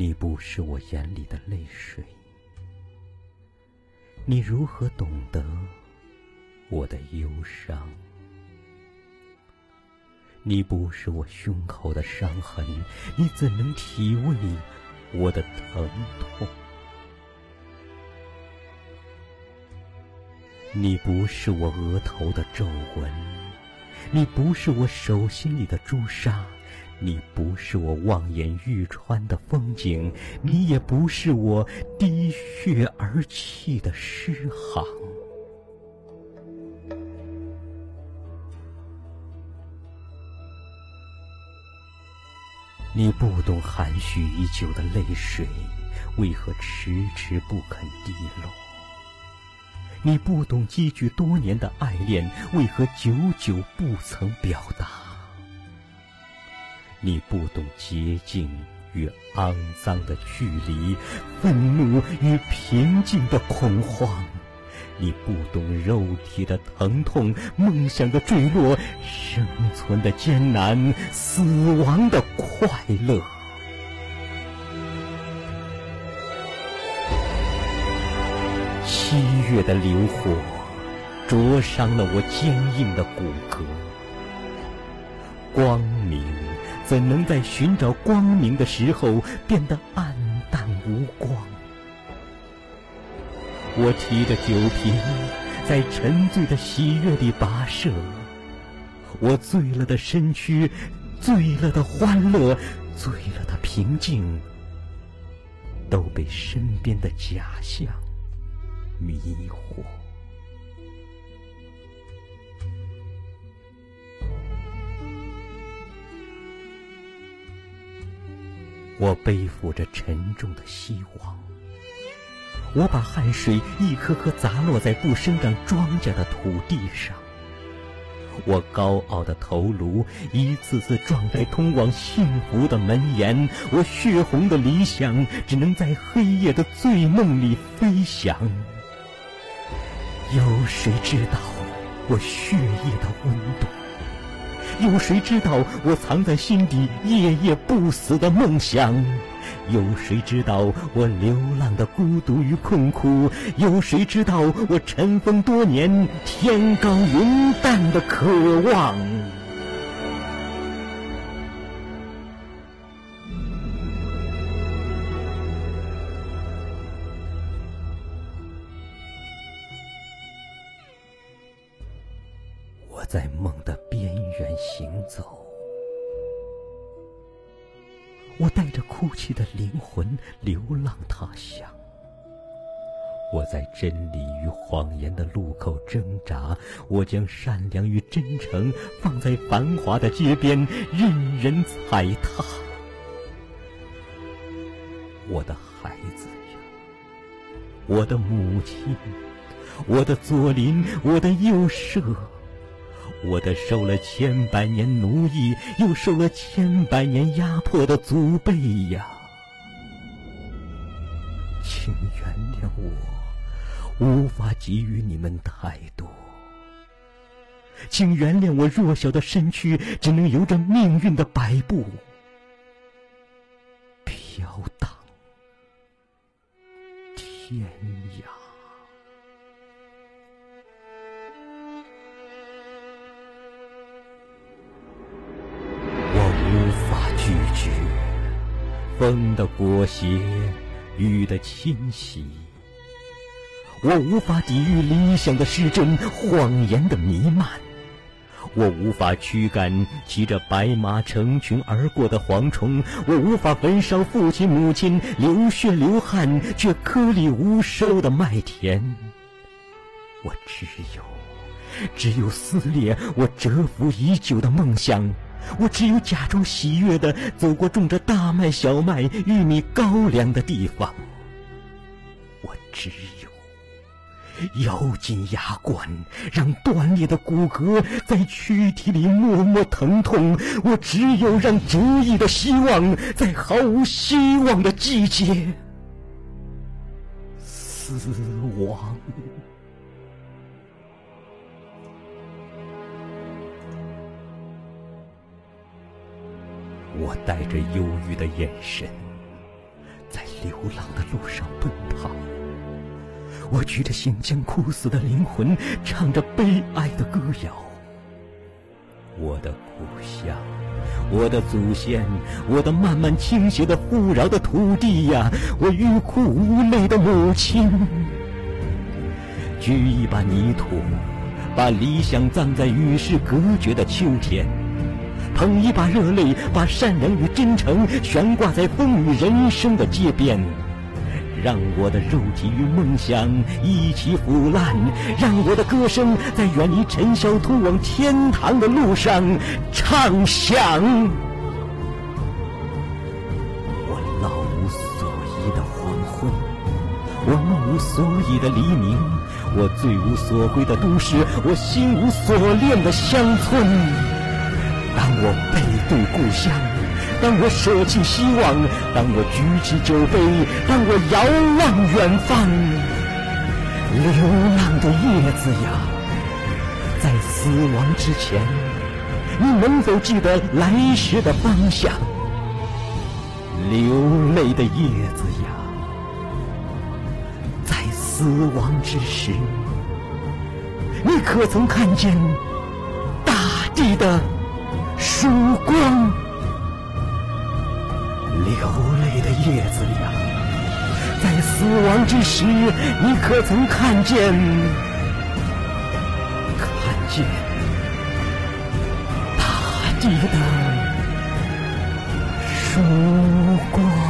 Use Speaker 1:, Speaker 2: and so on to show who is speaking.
Speaker 1: 你不是我眼里的泪水，你如何懂得我的忧伤？你不是我胸口的伤痕，你怎能体味我的疼痛？你不是我额头的皱纹，你不是我手心里的朱砂，你不是我望眼欲穿的风景，你也不是我滴血而泣的诗行。你不懂含蓄已久的泪水为何迟迟不肯滴落。你不懂积聚多年的爱恋为何久久不曾表达，你不懂洁净与肮脏的距离，愤怒与平静的恐慌，你不懂肉体的疼痛，梦想的坠落，生存的艰难，死亡的快乐。七月的流火，灼伤了我坚硬的骨骼。光明怎能在寻找光明的时候变得暗淡无光？我提着酒瓶，在沉醉的喜悦里跋涉。我醉了的身躯，醉了的欢乐，醉了的平静，都被身边的假象。迷惑。我背负着沉重的希望，我把汗水一颗颗砸落在不生长庄稼的土地上，我高傲的头颅一次次撞在通往幸福的门沿，我血红的理想只能在黑夜的醉梦里飞翔。有谁知道我血液的温度？有谁知道我藏在心底夜夜不死的梦想？有谁知道我流浪的孤独与困苦？有谁知道我尘封多年、天高云淡的渴望？在梦的边缘行走，我带着哭泣的灵魂流浪他乡。我在真理与谎言的路口挣扎，我将善良与真诚放在繁华的街边，任人踩踏。我的孩子呀，我的母亲，我的左邻，我的右舍。我的受了千百年奴役，又受了千百年压迫的祖辈呀，请原谅我，无法给予你们太多。请原谅我弱小的身躯，只能由着命运的摆布飘荡天拒绝。风的裹挟，雨的侵袭，我无法抵御理想的失真，谎言的弥漫。我无法驱赶骑着白马成群而过的蝗虫，我无法焚烧父亲母亲流血流汗却颗粒无收的麦田。我只有，只有撕裂我蛰伏已久的梦想。我只有假装喜悦的走过种着大麦、小麦、玉米、高粱的地方。我只有咬紧牙关，让断裂的骨骼在躯体里默默疼痛。我只有让折翼的希望，在毫无希望的季节死亡。我带着忧郁的眼神，在流浪的路上奔跑，我举着行将枯死的灵魂，唱着悲哀的歌谣。我的故乡，我的祖先，我的慢慢倾斜的富饶的土地呀，我欲哭无泪的母亲。掬一把泥土，把理想葬在与世隔绝的秋天；捧一把热泪，把善良与真诚悬挂在风雨人生的街边。让我的肉体与梦想一起腐烂，让我的歌声在远离尘嚣、通往天堂的路上唱响。我老无所依的黄昏，我梦无所依的黎明，我醉无所归的都市，我心无所恋的乡村。我背对故乡。当我舍弃希望，当我举起酒杯，当我遥望远方，流浪的叶子呀，在死亡之前，你能否记得来时的方向？流泪的叶子呀，在死亡之时，你可曾看见大地的曙光？流泪的叶子呀，在死亡之时，你可曾看见？看见大地的曙光？